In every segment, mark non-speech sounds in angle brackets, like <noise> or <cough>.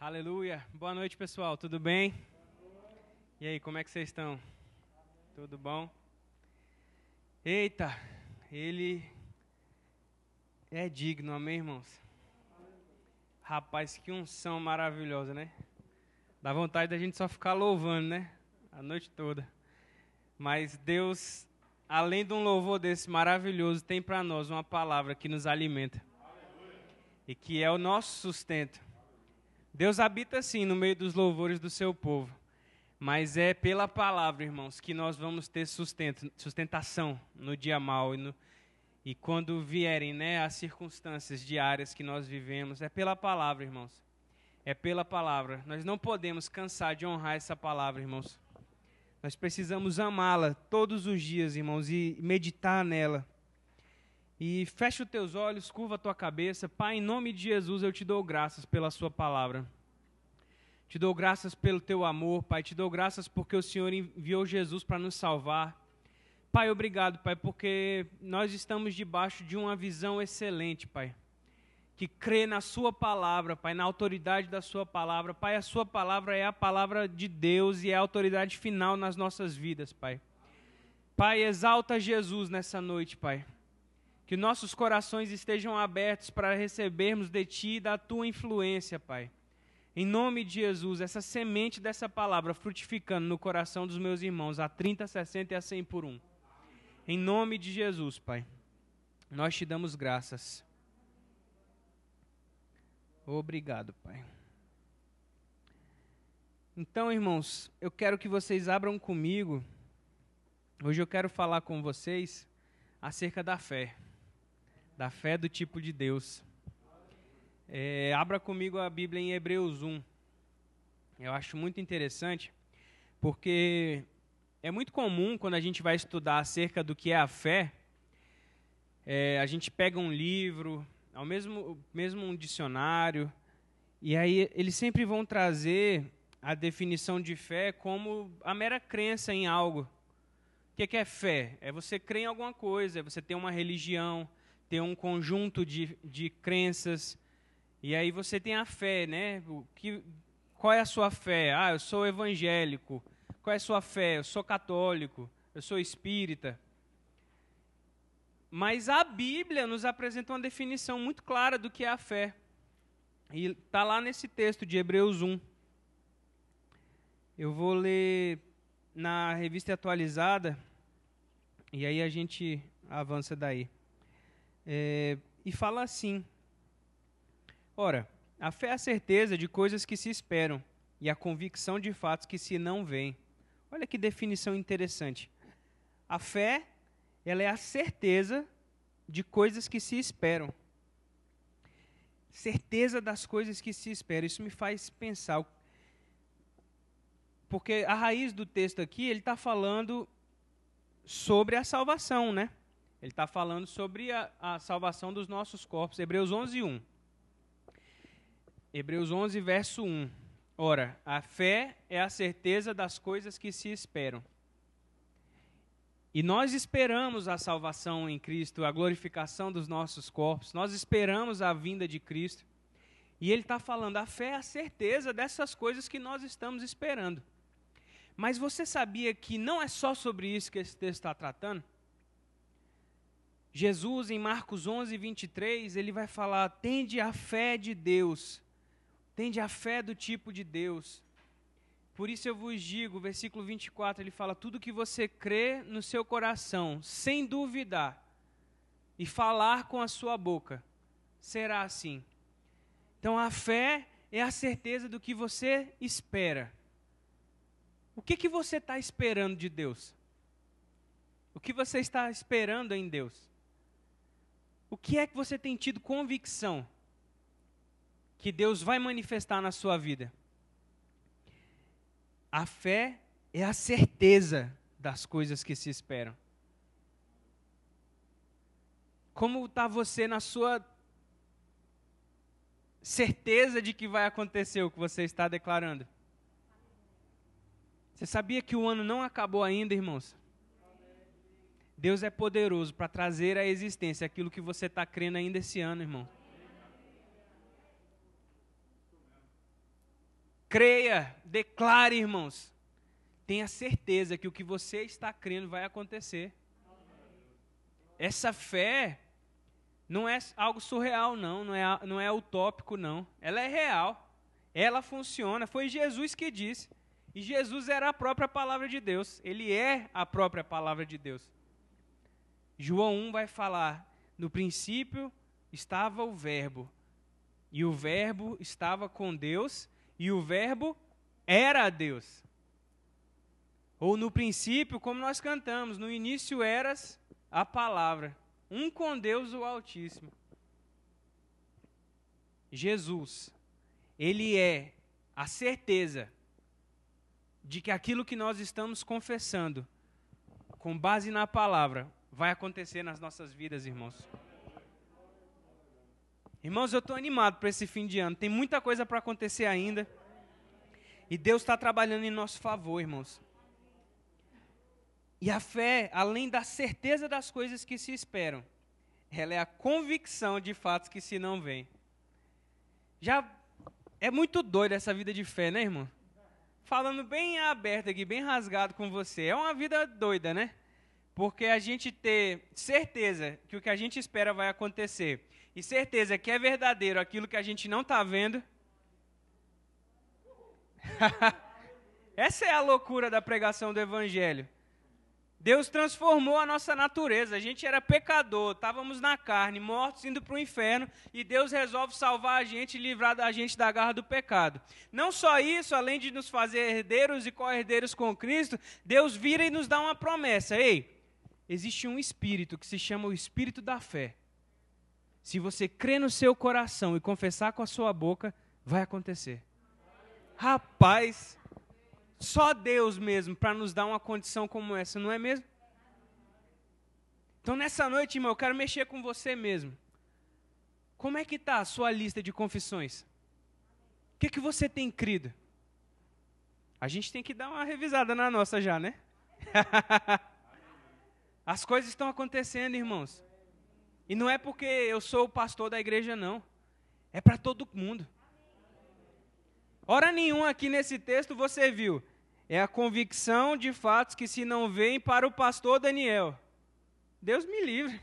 Aleluia. Boa noite, pessoal. Tudo bem? E aí, como é que vocês estão? Tudo bom? Eita, ele é digno, amém, irmãos? Rapaz, que unção maravilhosa, né? Dá vontade da gente só ficar louvando, né? A noite toda. Mas Deus, além de um louvor desse maravilhoso, tem para nós uma palavra que nos alimenta. E que é o nosso sustento. Deus habita sim no meio dos louvores do seu povo. Mas é pela palavra, irmãos, que nós vamos ter sustento, sustentação no dia mal e, no, e quando vierem né, as circunstâncias diárias que nós vivemos. É pela palavra, irmãos. É pela palavra. Nós não podemos cansar de honrar essa palavra, irmãos. Nós precisamos amá-la todos os dias, irmãos, e meditar nela. E fecha os teus olhos, curva a tua cabeça. Pai, em nome de Jesus, eu te dou graças pela sua palavra. Te dou graças pelo teu amor, Pai. Te dou graças porque o Senhor enviou Jesus para nos salvar. Pai, obrigado, Pai, porque nós estamos debaixo de uma visão excelente, Pai. Que crê na Sua palavra, Pai, na autoridade da Sua palavra. Pai, a Sua palavra é a palavra de Deus e é a autoridade final nas nossas vidas, Pai. Pai, exalta Jesus nessa noite, Pai. Que nossos corações estejam abertos para recebermos de Ti e da Tua influência, Pai. Em nome de Jesus, essa semente dessa palavra frutificando no coração dos meus irmãos a 30, 60 e a 100 por um. Em nome de Jesus, Pai, nós te damos graças. Obrigado, Pai. Então, irmãos, eu quero que vocês abram comigo. Hoje eu quero falar com vocês acerca da fé. Da fé do tipo de Deus. É, abra comigo a Bíblia em Hebreus 1. Eu acho muito interessante, porque é muito comum quando a gente vai estudar acerca do que é a fé, é, a gente pega um livro, ao mesmo, mesmo um dicionário, e aí eles sempre vão trazer a definição de fé como a mera crença em algo. O que é, fé? É você crer em alguma coisa, é você ter uma religião, ter um conjunto de, de crenças, e aí você tem a fé, né? O que, qual é a sua fé? Ah, eu sou evangélico. Qual é a sua fé? Eu sou católico. Eu sou espírita. Mas a Bíblia nos apresenta uma definição muito clara do que é a fé. E está lá nesse texto de Hebreus 1. Eu vou ler na revista atualizada, e aí a gente avança daí. É, e fala assim: Ora, a fé é a certeza de coisas que se esperam e a convicção de fatos que se não veem. Olha que definição interessante. A fé, ela é a certeza de coisas que se esperam. Certeza das coisas que se esperam. Isso me faz pensar. Porque a raiz do texto aqui, ele está falando sobre a salvação, né? Ele está falando sobre a, a salvação dos nossos corpos. Hebreus 11, 1. Hebreus 11, verso 1. Ora, a fé é a certeza das coisas que se esperam. E nós esperamos a salvação em Cristo, a glorificação dos nossos corpos, nós esperamos a vinda de Cristo. E ele está falando, a fé é a certeza dessas coisas que nós estamos esperando. Mas você sabia que não é só sobre isso que esse texto está tratando? Jesus, em Marcos 11, 23, ele vai falar: tende a fé de Deus Tende a fé do tipo de Deus. Por isso eu vos digo, versículo 24, ele fala: tudo que você crê no seu coração, sem duvidar, e falar com a sua boca, será assim. Então a fé é a certeza do que você espera. O que, que você está esperando de Deus? O que você está esperando em Deus? O que é que você tem tido convicção? que Deus vai manifestar na sua vida. A fé é a certeza das coisas que se esperam. Como está você na sua certeza de que vai acontecer o que você está declarando? Você sabia que o ano não acabou ainda, irmãos? Deus é poderoso para trazer à existência aquilo que você está crendo ainda esse ano, irmão. Creia, declare, irmãos. Tenha certeza que o que você está crendo vai acontecer. Essa fé não é algo surreal, não, não é, não é utópico, não. Ela é real. Ela funciona. Foi Jesus que disse. E Jesus era a própria palavra de Deus. Ele é a própria palavra de Deus. João 1 vai falar: no princípio estava o Verbo, e o Verbo estava com Deus, e o Verbo era Deus. Ou no princípio, como nós cantamos, no início eras a palavra, um com Deus o Altíssimo. Jesus, ele é a certeza de que aquilo que nós estamos confessando, com base na palavra, vai acontecer nas nossas vidas, irmãos. Irmãos, eu estou animado para esse fim de ano. Tem muita coisa para acontecer ainda. E Deus está trabalhando em nosso favor, irmãos. E a fé, além da certeza das coisas que se esperam, ela é a convicção de fatos que se não veem. Já é muito doido essa vida de fé, né, irmão? Falando bem aberto aqui, bem rasgado com você. É uma vida doida, né? Porque a gente ter certeza que o que a gente espera vai acontecer e certeza que é verdadeiro aquilo que a gente não está vendo. <laughs> Essa é a loucura da pregação do Evangelho. Deus transformou a nossa natureza. A gente era pecador, estávamos na carne, mortos, indo para o inferno, e Deus resolve salvar a gente e livrar a gente da garra do pecado. Não só isso, além de nos fazer herdeiros e co-herdeiros com Cristo, Deus vira e nos dá uma promessa. Ei, existe um espírito que se chama o espírito da fé. Se você crer no seu coração e confessar com a sua boca, vai acontecer. Rapaz, só Deus mesmo para nos dar uma condição como essa, não é mesmo? Então nessa noite, irmão, eu quero mexer com você mesmo. Como é que está a sua lista de confissões? O que, que você tem crido? A gente tem que dar uma revisada na nossa já, né? <laughs> As coisas estão acontecendo, irmãos. E não é porque eu sou o pastor da igreja, não. É para todo mundo. Hora nenhuma aqui nesse texto você viu. É a convicção de fatos que se não veem para o pastor Daniel. Deus me livre.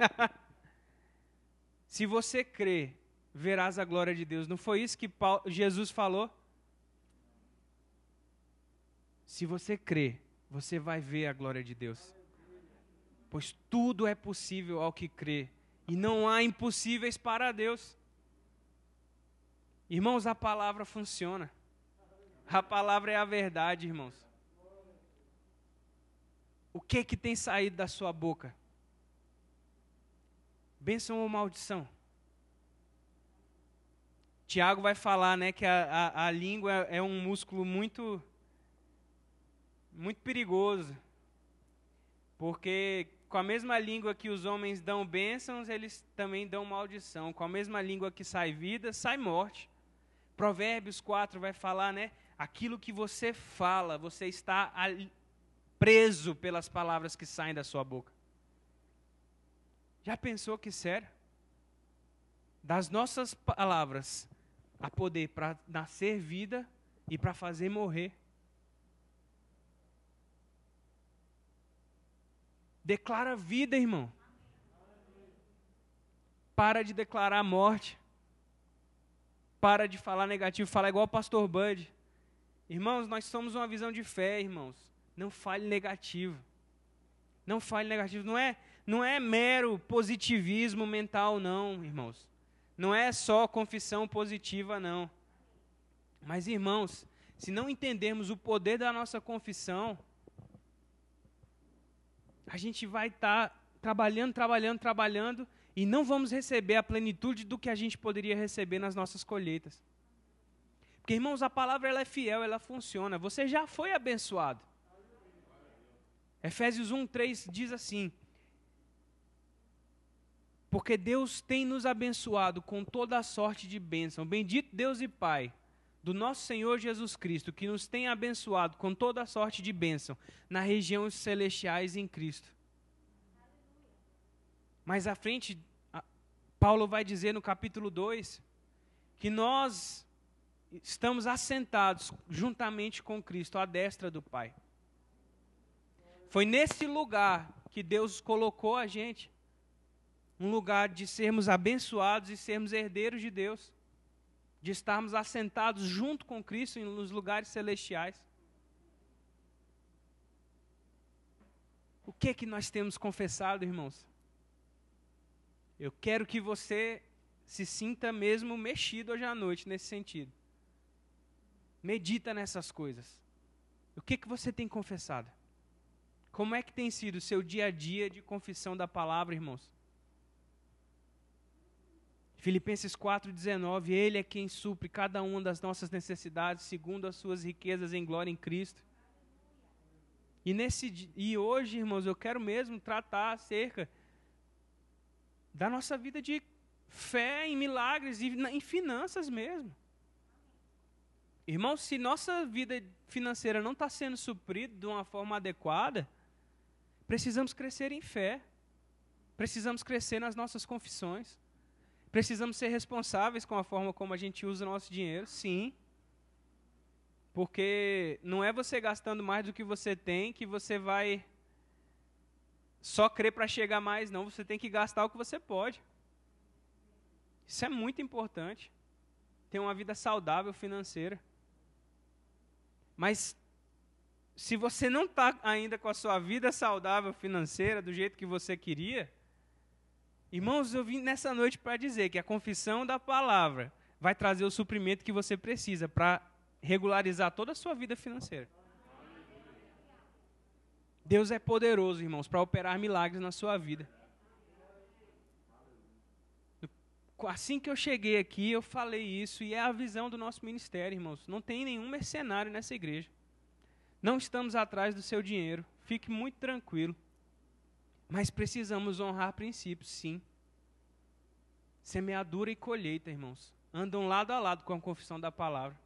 <laughs> se você crê, verás a glória de Deus. Não foi isso que Jesus falou? Se você crê, você vai ver a glória de Deus. Pois tudo é possível ao que crê, e não há impossíveis para Deus. Irmãos, a palavra funciona. A palavra é a verdade, irmãos. O que que tem saído da sua boca? Bênção ou maldição? Tiago vai falar, né, que a, a, a língua é um músculo muito, muito perigoso, porque com a mesma língua que os homens dão bênçãos, eles também dão maldição. Com a mesma língua que sai vida, sai morte. Provérbios 4 vai falar, né? Aquilo que você fala, você está preso pelas palavras que saem da sua boca. Já pensou que sério? Das nossas palavras, a poder para nascer vida e para fazer morrer. Declara vida, irmão. Para de declarar morte. Para de falar negativo, fala igual o pastor Bud. Irmãos, nós somos uma visão de fé, irmãos. Não fale negativo. Não fale negativo. Não é, não é mero positivismo mental, não, irmãos. Não é só confissão positiva, não. Mas, irmãos, se não entendermos o poder da nossa confissão, a gente vai estar tá trabalhando, trabalhando, trabalhando e não vamos receber a plenitude do que a gente poderia receber nas nossas colheitas. Porque, irmãos, a palavra ela é fiel, ela funciona. Você já foi abençoado. Efésios 1, 3 diz assim: Porque Deus tem nos abençoado com toda a sorte de bênção. Bendito Deus e Pai do nosso Senhor Jesus Cristo, que nos tem abençoado com toda sorte de bênção nas regiões celestiais em Cristo. Mais à frente, Paulo vai dizer no capítulo 2 que nós estamos assentados juntamente com Cristo à destra do Pai. Foi nesse lugar que Deus colocou a gente um lugar de sermos abençoados e sermos herdeiros de Deus, de estarmos assentados junto com Cristo nos lugares celestiais. O que é que nós temos confessado, irmãos? Eu quero que você se sinta mesmo mexido hoje à noite nesse sentido. Medita nessas coisas. O que, que você tem confessado? Como é que tem sido o seu dia a dia de confissão da palavra, irmãos? Filipenses 4,19, Ele é quem supre cada uma das nossas necessidades, segundo as suas riquezas em glória em Cristo. E, nesse, e hoje, irmãos, eu quero mesmo tratar acerca da nossa vida de fé em milagres e em finanças mesmo. Irmãos, se nossa vida financeira não está sendo suprida de uma forma adequada, precisamos crescer em fé, precisamos crescer nas nossas confissões, precisamos ser responsáveis com a forma como a gente usa o nosso dinheiro, sim. Porque não é você gastando mais do que você tem que você vai só crer para chegar mais, não. Você tem que gastar o que você pode. Isso é muito importante. Ter uma vida saudável financeira. Mas se você não está ainda com a sua vida saudável financeira do jeito que você queria, irmãos, eu vim nessa noite para dizer que a confissão da palavra vai trazer o suprimento que você precisa para regularizar toda a sua vida financeira. Deus é poderoso, irmãos, para operar milagres na sua vida. assim que eu cheguei aqui, eu falei isso, e é a visão do nosso ministério, irmãos. Não tem nenhum mercenário nessa igreja. Não estamos atrás do seu dinheiro. Fique muito tranquilo. Mas precisamos honrar princípios, sim. Semeadura e colheita, irmãos. Andam lado a lado com a confissão da palavra.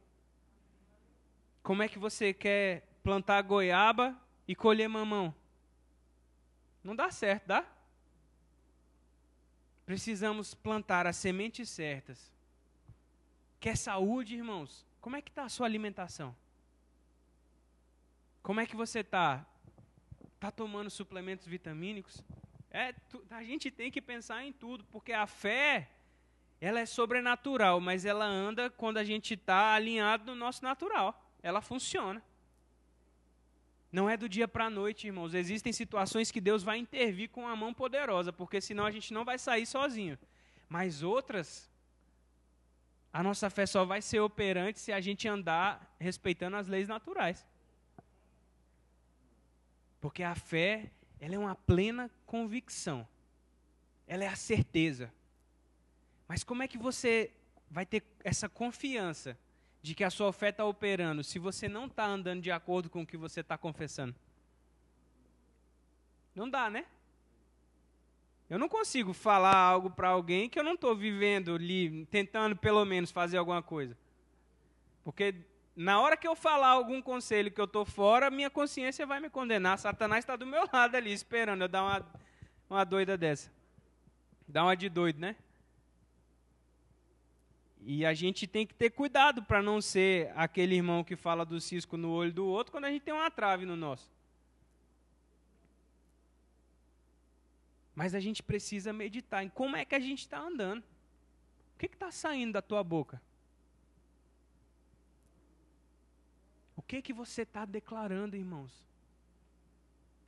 Como é que você quer plantar goiaba e colher mamão? Não dá certo, dá? Precisamos plantar as sementes certas. Quer saúde, irmãos? Como é que está a sua alimentação? Como é que você está? Está tomando suplementos vitamínicos? É, a gente tem que pensar em tudo, porque a fé, ela é sobrenatural, mas ela anda quando a gente está alinhado no nosso natural. Ela funciona. Não é do dia para a noite, irmãos. Existem situações que Deus vai intervir com a mão poderosa, porque senão a gente não vai sair sozinho. Mas outras, a nossa fé só vai ser operante se a gente andar respeitando as leis naturais. Porque a fé, ela é uma plena convicção. Ela é a certeza. Mas como é que você vai ter essa confiança de que a sua fé está operando se você não está andando de acordo com o que você está confessando? Não dá, né? Eu não consigo falar algo para alguém que eu não estou vivendo ali, tentando pelo menos fazer alguma coisa. Porque na hora que eu falar algum conselho que eu estou fora, minha consciência vai me condenar. Satanás está do meu lado ali, esperando eu dar uma, uma doida dessa. Dá uma de doido, né? E a gente tem que ter cuidado para não ser aquele irmão que fala do cisco no olho do outro quando a gente tem uma trave no nosso. Mas a gente precisa meditar em como é que a gente está andando. O que está saindo da tua boca? Que que você está declarando, irmãos?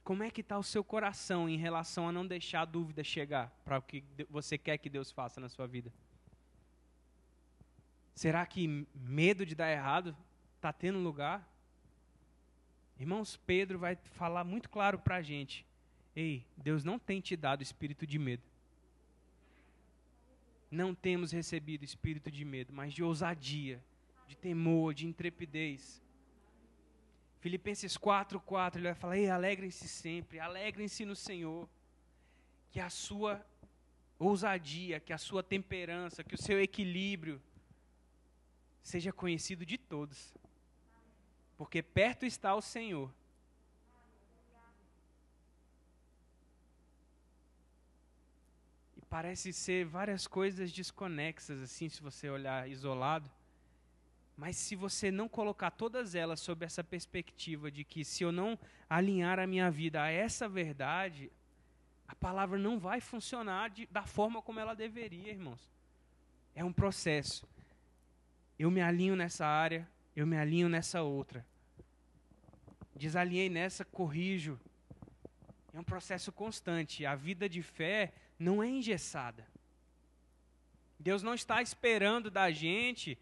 Como é que está o seu coração em relação a não deixar a dúvida chegar para o que você quer que Deus faça na sua vida? Será que medo de dar errado está tendo lugar? Irmãos, Pedro vai falar muito claro para a gente: Ei, Deus não tem te dado espírito de medo. Não temos recebido espírito de medo, mas de ousadia, de temor, de intrepidez. Filipenses 4,4 ele vai falar: Ei, alegrem-se sempre, alegrem-se no Senhor. Que a sua ousadia, que a sua temperança, que o seu equilíbrio seja conhecido de todos. Porque perto está o Senhor. E parece ser várias coisas desconexas, assim, se você olhar isolado. Mas se você não colocar todas elas sob essa perspectiva de que se eu não alinhar a minha vida a essa verdade, a palavra não vai funcionar de, da forma como ela deveria, irmãos. É um processo. Eu me alinho nessa área, eu me alinho nessa outra. Desalinhei nessa, corrijo. É um processo constante. A vida de fé não é engessada. Deus não está esperando da gente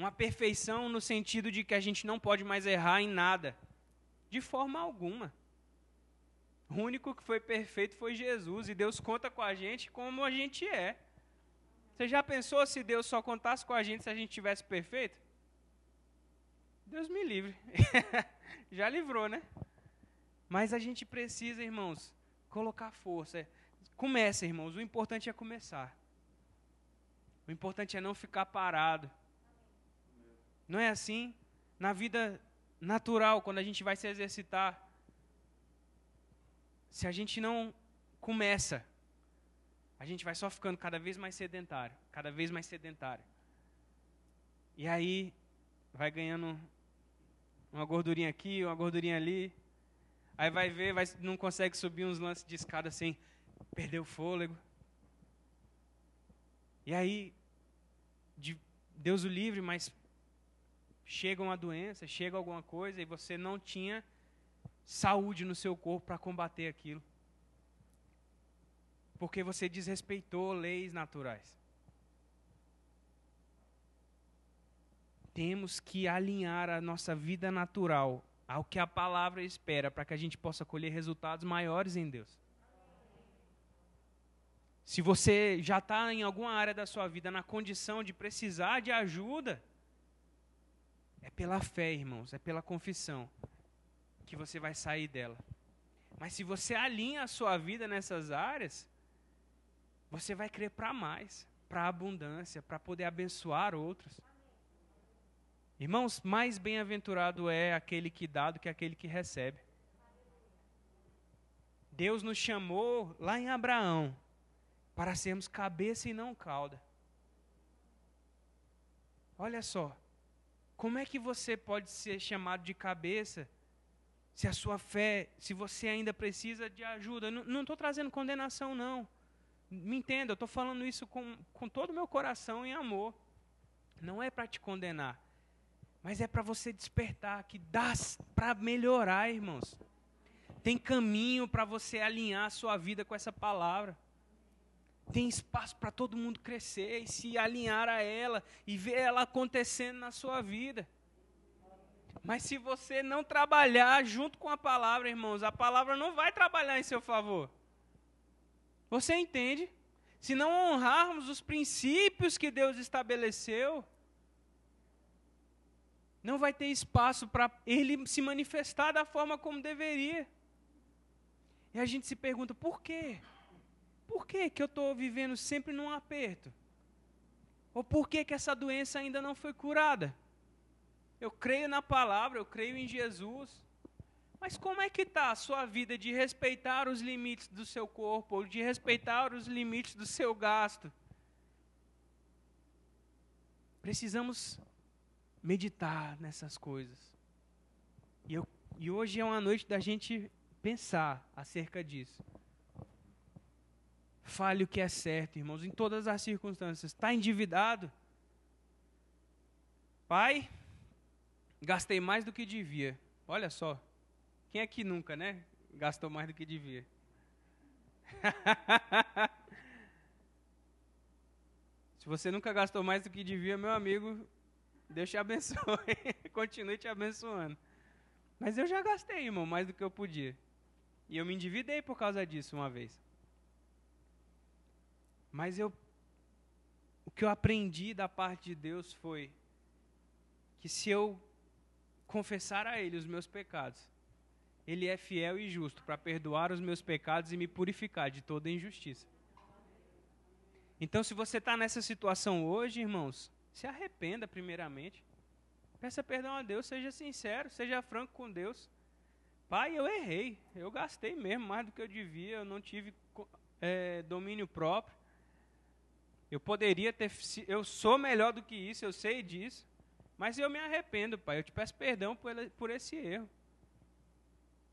uma perfeição no sentido de que a gente não pode mais errar em nada. De forma alguma. O único que foi perfeito foi Jesus e Deus conta com a gente como a gente é. Você já pensou se Deus só contasse com a gente se a gente tivesse perfeito? Deus me livre. <laughs> já livrou, né? Mas a gente precisa, irmãos, colocar força. Começa, irmãos. O importante é começar. O importante é não ficar parado. Não é assim? Na vida natural, quando a gente vai se exercitar, se a gente não começa, a gente vai só ficando cada vez mais sedentário, cada vez mais sedentário. E aí vai ganhando uma gordurinha aqui, uma gordurinha ali. Aí vai ver, vai, não consegue subir uns lances de escada sem perder o fôlego. E aí de Deus o livre, mas chega uma doença, chega alguma coisa e você não tinha saúde no seu corpo para combater aquilo. Porque você desrespeitou leis naturais. Temos que alinhar a nossa vida natural ao que a palavra espera para que a gente possa colher resultados maiores em Deus. Se você já está em alguma área da sua vida na condição de precisar de ajuda, é pela fé, irmãos, é pela confissão que você vai sair dela. Mas se você alinha a sua vida nessas áreas, você vai crer para mais, para abundância, para poder abençoar outros. Irmãos, mais bem-aventurado é aquele que dá do que aquele que recebe. Deus nos chamou lá em Abraão para sermos cabeça e não cauda. Olha só, como é que você pode ser chamado de cabeça se a sua fé, se você ainda precisa de ajuda? Não estou trazendo condenação, não. Me entenda, eu estou falando isso com, com todo o meu coração em amor. Não é para te condenar, mas é para você despertar que dá para melhorar, irmãos. Tem caminho para você alinhar a sua vida com essa palavra tem espaço para todo mundo crescer e se alinhar a ela e ver ela acontecendo na sua vida. Mas se você não trabalhar junto com a palavra, irmãos, a palavra não vai trabalhar em seu favor. Você entende? Se não honrarmos os princípios que Deus estabeleceu, não vai ter espaço para ele se manifestar da forma como deveria. E a gente se pergunta, por quê? Por que, que eu estou vivendo sempre num aperto? Ou por que, que essa doença ainda não foi curada? Eu creio na palavra, eu creio em Jesus. Mas como é que está a sua vida de respeitar os limites do seu corpo, ou de respeitar os limites do seu gasto? Precisamos meditar nessas coisas. E, eu, e hoje é uma noite da gente pensar acerca disso. Fale o que é certo, irmãos, em todas as circunstâncias. Está endividado? Pai, gastei mais do que devia. Olha só. Quem é que nunca, né? Gastou mais do que devia. <laughs> Se você nunca gastou mais do que devia, meu amigo, Deus te abençoe. <laughs> Continue te abençoando. Mas eu já gastei, irmão, mais do que eu podia. E eu me endividei por causa disso uma vez. Mas eu o que eu aprendi da parte de Deus foi que se eu confessar a ele os meus pecados, ele é fiel e justo para perdoar os meus pecados e me purificar de toda injustiça. Então, se você está nessa situação hoje, irmãos, se arrependa primeiramente. Peça perdão a Deus, seja sincero, seja franco com Deus. Pai, eu errei, eu gastei mesmo mais do que eu devia, eu não tive é, domínio próprio. Eu poderia ter. Eu sou melhor do que isso, eu sei disso. Mas eu me arrependo, Pai. Eu te peço perdão por, por esse erro.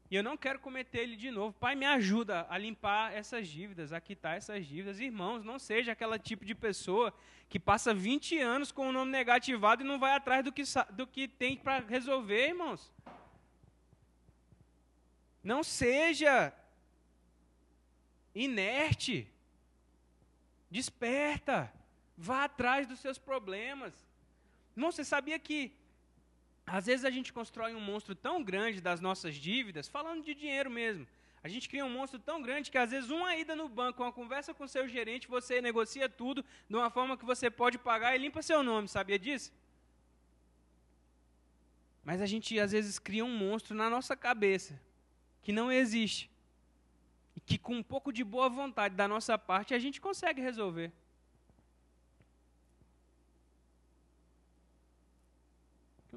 E eu não quero cometer ele de novo. Pai, me ajuda a limpar essas dívidas, a quitar essas dívidas. Irmãos, não seja aquela tipo de pessoa que passa 20 anos com o nome negativado e não vai atrás do que, do que tem para resolver, irmãos. Não seja inerte. Desperta. Vá atrás dos seus problemas. Irmão, você sabia que às vezes a gente constrói um monstro tão grande das nossas dívidas, falando de dinheiro mesmo. A gente cria um monstro tão grande que às vezes uma ida no banco, uma conversa com seu gerente, você negocia tudo de uma forma que você pode pagar e limpa seu nome, sabia disso? Mas a gente às vezes cria um monstro na nossa cabeça que não existe. Que com um pouco de boa vontade da nossa parte a gente consegue resolver.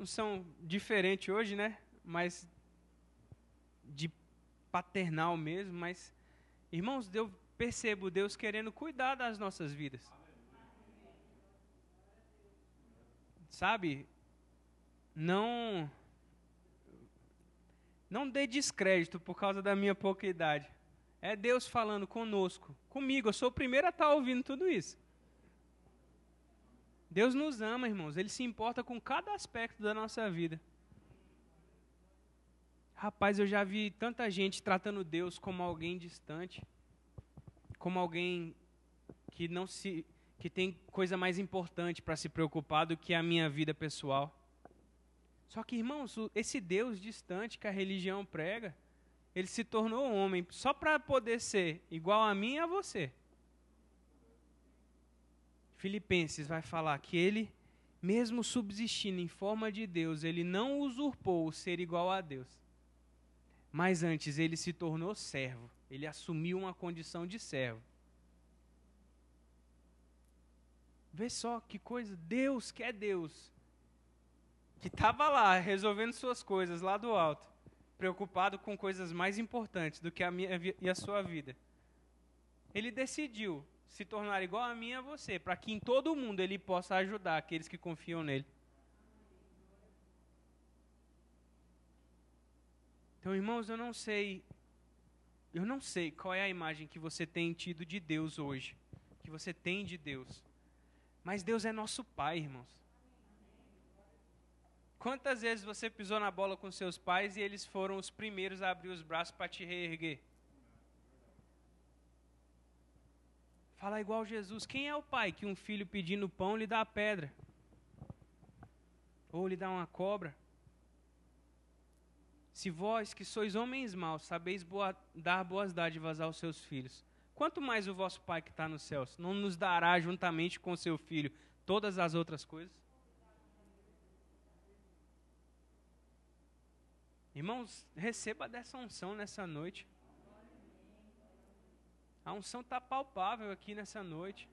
são diferentes hoje, né? Mas de paternal mesmo, mas irmãos, eu percebo Deus querendo cuidar das nossas vidas. Sabe? Não não dê descrédito por causa da minha pouca idade. É Deus falando conosco, comigo. Eu sou o primeiro a estar ouvindo tudo isso. Deus nos ama, irmãos. Ele se importa com cada aspecto da nossa vida. Rapaz, eu já vi tanta gente tratando Deus como alguém distante, como alguém que não se que tem coisa mais importante para se preocupar do que a minha vida pessoal. Só que, irmãos, esse Deus distante que a religião prega, ele se tornou homem só para poder ser igual a mim e a você. Filipenses vai falar que ele, mesmo subsistindo em forma de Deus, ele não usurpou o ser igual a Deus. Mas antes ele se tornou servo. Ele assumiu uma condição de servo. Vê só que coisa, Deus que é Deus, que estava lá resolvendo suas coisas lá do alto, preocupado com coisas mais importantes do que a minha e a sua vida. Ele decidiu se tornar igual a mim e a você, para que em todo o mundo ele possa ajudar aqueles que confiam nele. Então, irmãos, eu não sei, eu não sei qual é a imagem que você tem tido de Deus hoje, que você tem de Deus. Mas Deus é nosso Pai, irmãos. Quantas vezes você pisou na bola com seus pais e eles foram os primeiros a abrir os braços para te reerguer? Fala igual Jesus. Quem é o pai que um filho pedindo pão lhe dá a pedra? Ou lhe dá uma cobra? Se vós, que sois homens maus, sabeis boa, dar boas dádivas aos seus filhos, quanto mais o vosso Pai que está nos céus não nos dará juntamente com seu filho todas as outras coisas? Irmãos, receba dessa unção nessa noite. A unção está palpável aqui nessa noite.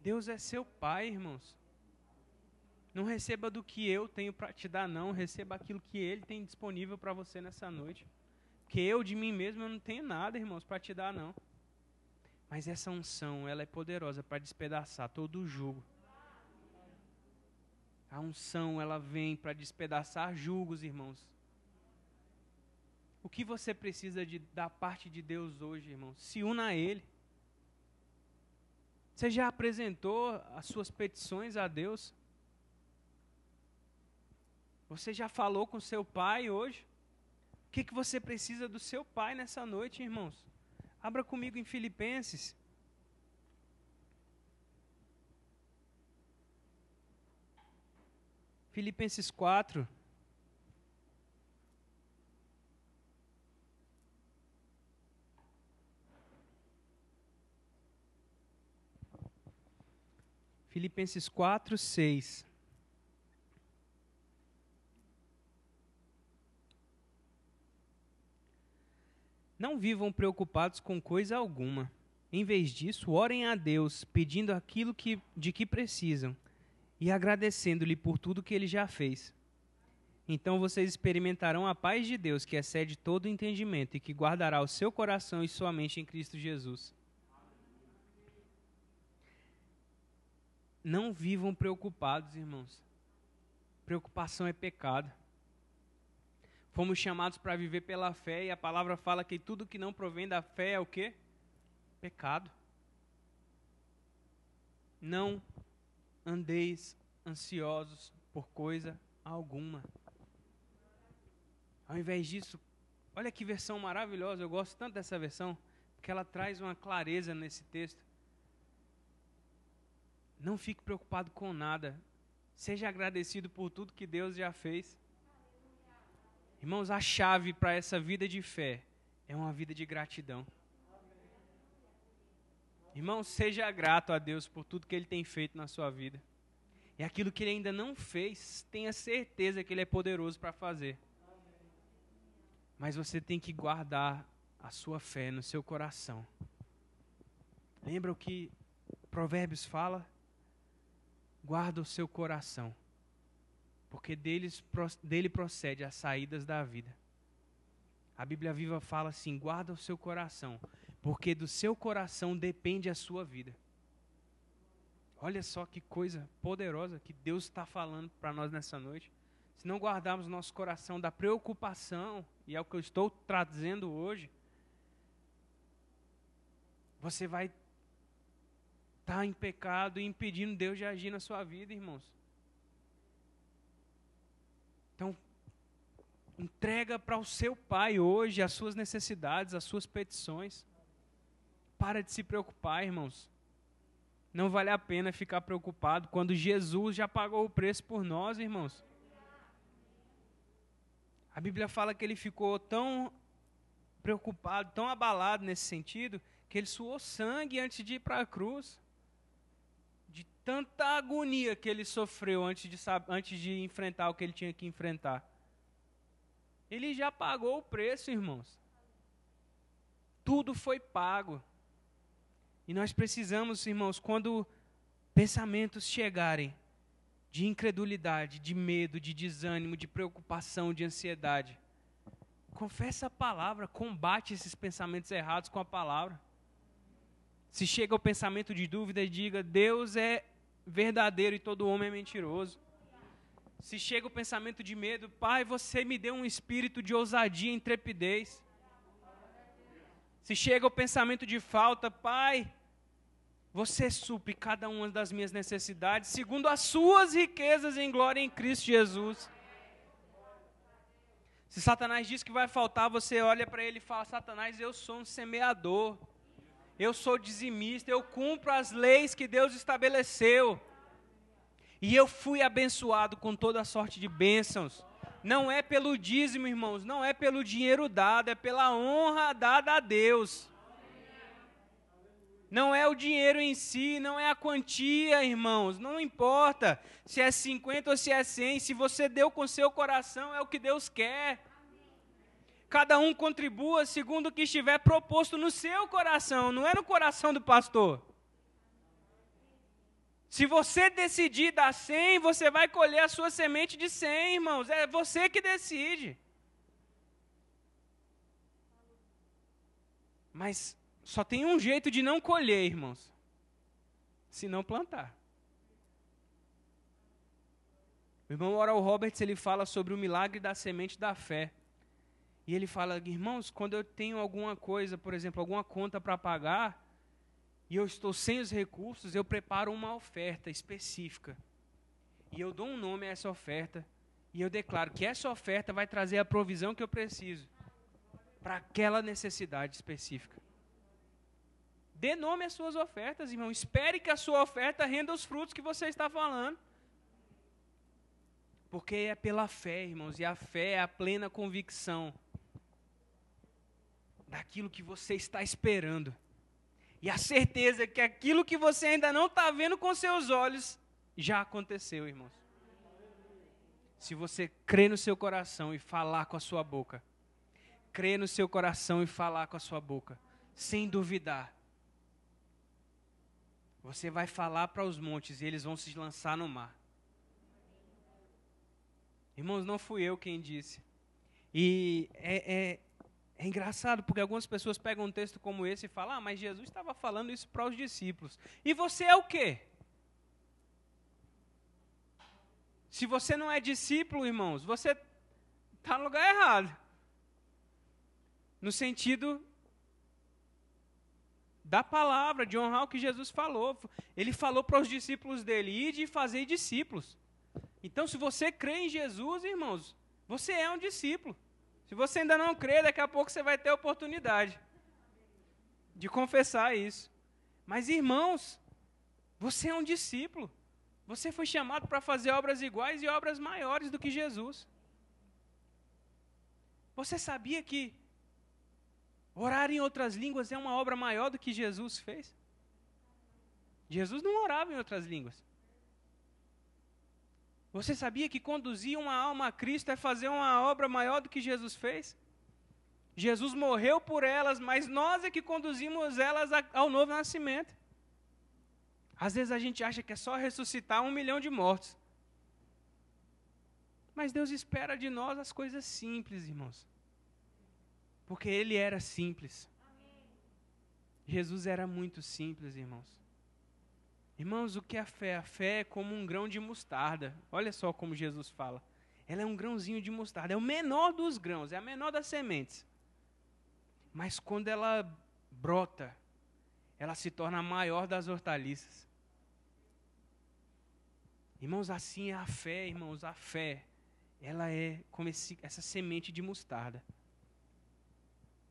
Deus é seu Pai, irmãos. Não receba do que eu tenho para te dar, não. Receba aquilo que Ele tem disponível para você nessa noite. Porque eu, de mim mesmo, eu não tenho nada, irmãos, para te dar, não. Mas essa unção, ela é poderosa para despedaçar todo o jugo. A unção, ela vem para despedaçar julgos, irmãos. O que você precisa de, da parte de Deus hoje, irmão? Se una a Ele. Você já apresentou as suas petições a Deus? Você já falou com seu pai hoje? O que, que você precisa do seu pai nessa noite, irmãos? Abra comigo em Filipenses. Filipenses 4. Filipenses 4, 6. Não vivam preocupados com coisa alguma. Em vez disso, orem a Deus, pedindo aquilo que, de que precisam e agradecendo-lhe por tudo que ele já fez. Então vocês experimentarão a paz de Deus, que excede todo entendimento e que guardará o seu coração e sua mente em Cristo Jesus. Não vivam preocupados, irmãos. Preocupação é pecado. Fomos chamados para viver pela fé e a palavra fala que tudo que não provém da fé é o quê? Pecado. Não andeis ansiosos por coisa alguma. Ao invés disso, olha que versão maravilhosa, eu gosto tanto dessa versão, porque ela traz uma clareza nesse texto. Não fique preocupado com nada. Seja agradecido por tudo que Deus já fez. Irmãos, a chave para essa vida de fé é uma vida de gratidão. Irmão, seja grato a Deus por tudo que Ele tem feito na sua vida. E aquilo que Ele ainda não fez, tenha certeza que Ele é poderoso para fazer. Mas você tem que guardar a sua fé no seu coração. Lembra o que Provérbios fala? Guarda o seu coração, porque deles, dele procede as saídas da vida. A Bíblia Viva fala assim: guarda o seu coração, porque do seu coração depende a sua vida. Olha só que coisa poderosa que Deus está falando para nós nessa noite. Se não guardarmos nosso coração da preocupação, e é o que eu estou trazendo hoje, você vai estar tá em pecado e impedindo Deus de agir na sua vida, irmãos. Então, entrega para o seu pai hoje as suas necessidades, as suas petições. Para de se preocupar, irmãos. Não vale a pena ficar preocupado quando Jesus já pagou o preço por nós, irmãos. A Bíblia fala que ele ficou tão preocupado, tão abalado nesse sentido, que ele suou sangue antes de ir para a cruz. Tanta agonia que ele sofreu antes de, antes de enfrentar o que ele tinha que enfrentar. Ele já pagou o preço, irmãos. Tudo foi pago. E nós precisamos, irmãos, quando pensamentos chegarem de incredulidade, de medo, de desânimo, de preocupação, de ansiedade, confessa a palavra, combate esses pensamentos errados com a palavra. Se chega o pensamento de dúvida, diga: Deus é verdadeiro e todo homem é mentiroso. Se chega o pensamento de medo, Pai, você me deu um espírito de ousadia e intrepidez. Se chega o pensamento de falta, Pai, você supre cada uma das minhas necessidades segundo as suas riquezas em glória em Cristo Jesus. Se Satanás diz que vai faltar, você olha para ele e fala: Satanás, eu sou um semeador, eu sou dizimista, eu cumpro as leis que Deus estabeleceu. E eu fui abençoado com toda sorte de bênçãos. Não é pelo dízimo, irmãos, não é pelo dinheiro dado, é pela honra dada a Deus. Não é o dinheiro em si, não é a quantia, irmãos. Não importa se é 50 ou se é 100. Se você deu com seu coração, é o que Deus quer. Cada um contribua segundo o que estiver proposto no seu coração, não é no coração do pastor. Se você decidir dar 100, você vai colher a sua semente de 100, irmãos. É você que decide. Mas só tem um jeito de não colher, irmãos. Se não plantar. O irmão Oral Roberts ele fala sobre o milagre da semente da fé. E ele fala, irmãos, quando eu tenho alguma coisa, por exemplo, alguma conta para pagar, e eu estou sem os recursos, eu preparo uma oferta específica. E eu dou um nome a essa oferta. E eu declaro que essa oferta vai trazer a provisão que eu preciso para aquela necessidade específica. Dê nome às suas ofertas, irmão. Espere que a sua oferta renda os frutos que você está falando. Porque é pela fé, irmãos, e a fé é a plena convicção daquilo que você está esperando. E a certeza que aquilo que você ainda não está vendo com seus olhos já aconteceu, irmãos. Se você crê no seu coração e falar com a sua boca, crê no seu coração e falar com a sua boca, sem duvidar, você vai falar para os montes e eles vão se lançar no mar. Irmãos, não fui eu quem disse. E é, é, é, engraçado, porque algumas pessoas pegam um texto como esse e falam: Ah, mas Jesus estava falando isso para os discípulos. E você é o quê? Se você não é discípulo, irmãos, você está no lugar errado. No sentido da palavra, de honrar o que Jesus falou. Ele falou para os discípulos dele: ir de fazer discípulos. Então, se você crê em Jesus, irmãos, você é um discípulo. Se você ainda não crê, daqui a pouco você vai ter a oportunidade de confessar isso. Mas, irmãos, você é um discípulo. Você foi chamado para fazer obras iguais e obras maiores do que Jesus. Você sabia que orar em outras línguas é uma obra maior do que Jesus fez? Jesus não orava em outras línguas. Você sabia que conduzir uma alma a Cristo é fazer uma obra maior do que Jesus fez? Jesus morreu por elas, mas nós é que conduzimos elas ao novo nascimento. Às vezes a gente acha que é só ressuscitar um milhão de mortos. Mas Deus espera de nós as coisas simples, irmãos. Porque Ele era simples. Jesus era muito simples, irmãos. Irmãos, o que é a fé? A fé é como um grão de mostarda. Olha só como Jesus fala. Ela é um grãozinho de mostarda. É o menor dos grãos, é a menor das sementes. Mas quando ela brota, ela se torna a maior das hortaliças. Irmãos, assim é a fé, irmãos, a fé, ela é como esse, essa semente de mostarda.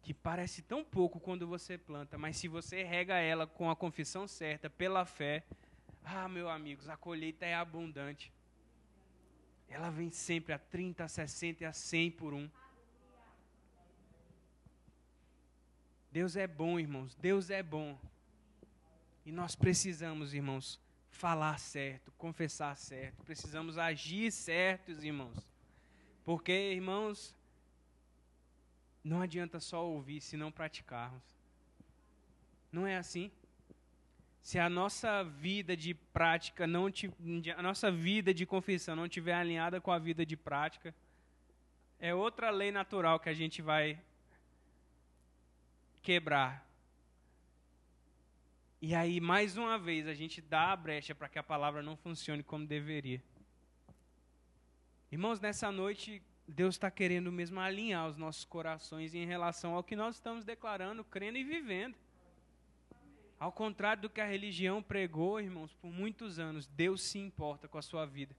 Que parece tão pouco quando você planta, mas se você rega ela com a confissão certa, pela fé, ah, meus amigos, a colheita é abundante. Ela vem sempre a 30, a 60 e a 100 por um. Deus é bom, irmãos. Deus é bom. E nós precisamos, irmãos, falar certo, confessar certo, precisamos agir certos, irmãos. Porque, irmãos, não adianta só ouvir se não praticarmos. Não é assim? Se a nossa vida de prática não a nossa vida de confissão não tiver alinhada com a vida de prática, é outra lei natural que a gente vai quebrar. E aí, mais uma vez, a gente dá a brecha para que a palavra não funcione como deveria. Irmãos, nessa noite, Deus está querendo mesmo alinhar os nossos corações em relação ao que nós estamos declarando, crendo e vivendo. Ao contrário do que a religião pregou, irmãos, por muitos anos, Deus se importa com a sua vida.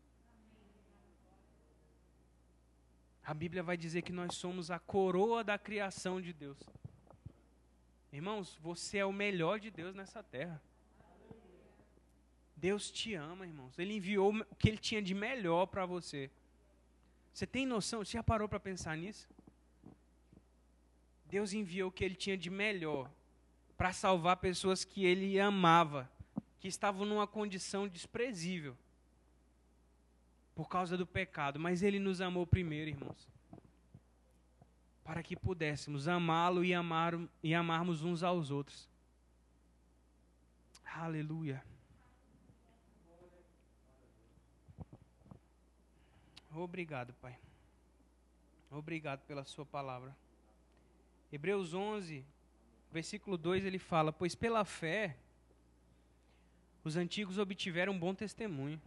A Bíblia vai dizer que nós somos a coroa da criação de Deus. Irmãos, você é o melhor de Deus nessa terra. Deus te ama, irmãos. Ele enviou o que ele tinha de melhor para você. Você tem noção? Você já parou para pensar nisso? Deus enviou o que ele tinha de melhor para salvar pessoas que ele amava, que estavam numa condição desprezível por causa do pecado, mas ele nos amou primeiro, irmãos para que pudéssemos amá-lo e, amar, e amarmos uns aos outros. Aleluia. Obrigado, Pai. Obrigado pela Sua palavra. Hebreus 11, versículo 2, ele fala: Pois pela fé os antigos obtiveram um bom testemunho.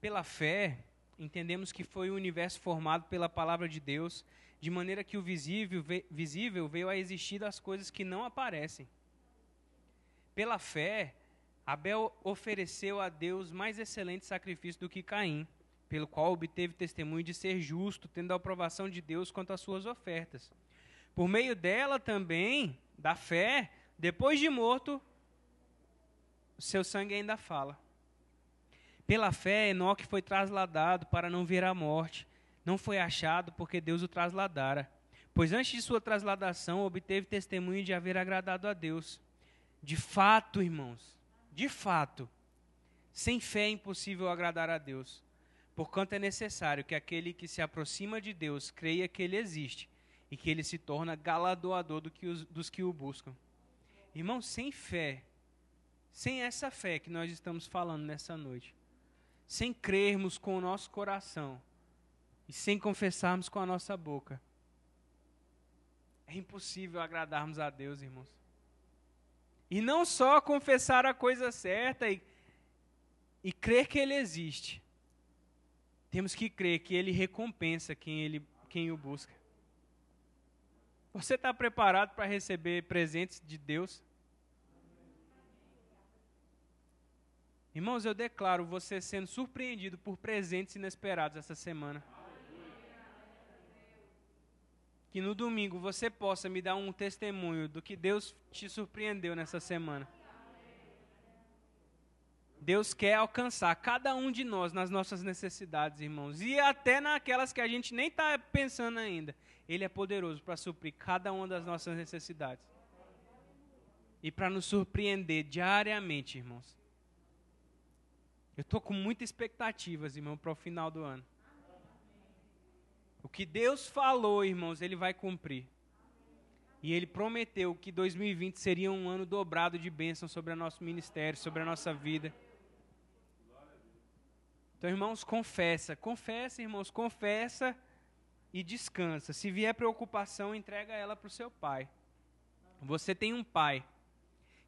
Pela fé, entendemos que foi o universo formado pela palavra de Deus de maneira que o visível, visível veio a existir das coisas que não aparecem. Pela fé, Abel ofereceu a Deus mais excelente sacrifício do que Caim, pelo qual obteve testemunho de ser justo, tendo a aprovação de Deus quanto às suas ofertas. Por meio dela também, da fé, depois de morto, seu sangue ainda fala. Pela fé, Enoque foi trasladado para não ver a morte não foi achado porque Deus o trasladara. Pois antes de sua trasladação, obteve testemunho de haver agradado a Deus. De fato, irmãos, de fato, sem fé é impossível agradar a Deus. Porquanto é necessário que aquele que se aproxima de Deus creia que Ele existe e que Ele se torna galardoador do que os, dos que o buscam. Irmãos, sem fé, sem essa fé que nós estamos falando nessa noite, sem crermos com o nosso coração, e sem confessarmos com a nossa boca, é impossível agradarmos a Deus, irmãos. E não só confessar a coisa certa e, e crer que Ele existe. Temos que crer que Ele recompensa quem, ele, quem o busca. Você está preparado para receber presentes de Deus? Irmãos, eu declaro você sendo surpreendido por presentes inesperados essa semana. Que no domingo você possa me dar um testemunho do que Deus te surpreendeu nessa semana. Deus quer alcançar cada um de nós nas nossas necessidades, irmãos, e até naquelas que a gente nem está pensando ainda. Ele é poderoso para suprir cada uma das nossas necessidades e para nos surpreender diariamente, irmãos. Eu estou com muitas expectativas, irmão, para o final do ano. O que Deus falou, irmãos, Ele vai cumprir. E Ele prometeu que 2020 seria um ano dobrado de bênção sobre o nosso ministério, sobre a nossa vida. Então, irmãos, confessa, confessa, irmãos, confessa e descansa. Se vier preocupação, entrega ela para o seu pai. Você tem um pai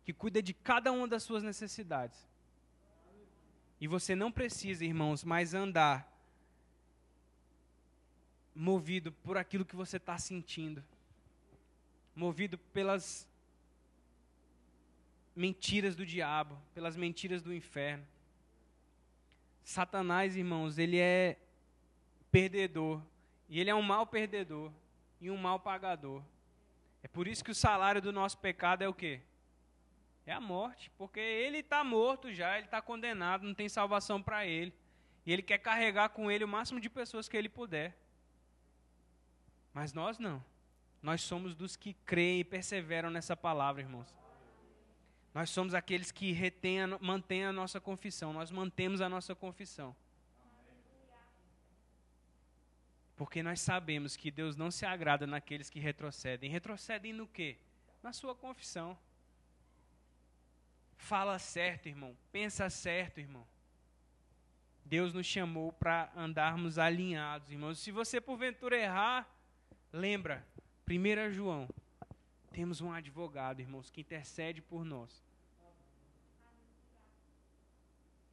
que cuida de cada uma das suas necessidades. E você não precisa, irmãos, mais andar movido por aquilo que você está sentindo, movido pelas mentiras do diabo, pelas mentiras do inferno. Satanás, irmãos, ele é perdedor. E ele é um mau perdedor e um mau pagador. É por isso que o salário do nosso pecado é o quê? É a morte. Porque ele está morto já, ele está condenado, não tem salvação para ele. E ele quer carregar com ele o máximo de pessoas que ele puder. Mas nós não. Nós somos dos que creem e perseveram nessa palavra, irmãos. Nós somos aqueles que retêm, mantêm a nossa confissão. Nós mantemos a nossa confissão. Porque nós sabemos que Deus não se agrada naqueles que retrocedem. Retrocedem no quê? Na sua confissão. Fala certo, irmão. Pensa certo, irmão. Deus nos chamou para andarmos alinhados, irmãos. Se você porventura errar, lembra, 1 João, temos um advogado, irmãos, que intercede por nós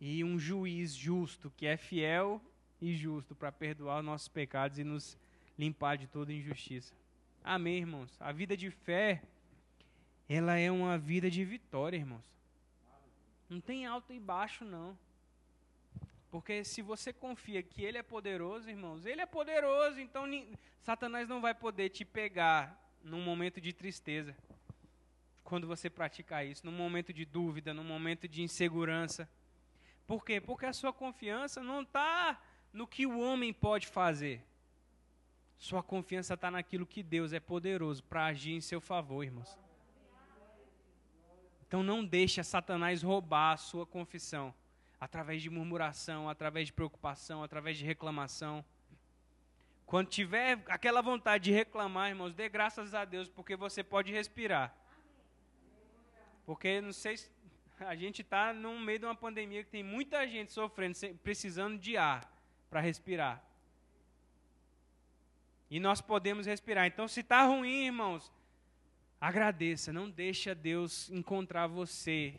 e um juiz justo, que é fiel e justo para perdoar os nossos pecados e nos limpar de toda injustiça. Amém, irmãos. A vida de fé, ela é uma vida de vitória, irmãos. Não tem alto e baixo, não. Porque se você confia que Ele é poderoso, irmãos, Ele é poderoso, então Satanás não vai poder te pegar num momento de tristeza. Quando você praticar isso, num momento de dúvida, num momento de insegurança. Por quê? Porque a sua confiança não está no que o homem pode fazer. Sua confiança está naquilo que Deus é poderoso para agir em seu favor, irmãos. Então não deixe Satanás roubar a sua confissão através de murmuração, através de preocupação, através de reclamação. Quando tiver aquela vontade de reclamar, irmãos, dê graças a Deus, porque você pode respirar. Porque não sei se <laughs> a gente está no meio de uma pandemia que tem muita gente sofrendo, precisando de ar para respirar. E nós podemos respirar. Então, se está ruim, irmãos, agradeça. Não deixa Deus encontrar você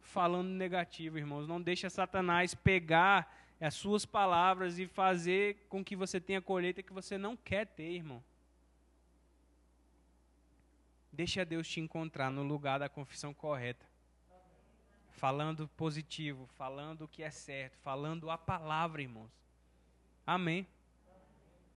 falando negativo, irmãos. Não deixa Satanás pegar as suas palavras e fazer com que você tenha colheita que você não quer ter, irmão. Deixa Deus te encontrar no lugar da confissão correta falando positivo, falando o que é certo, falando a palavra, irmãos. Amém.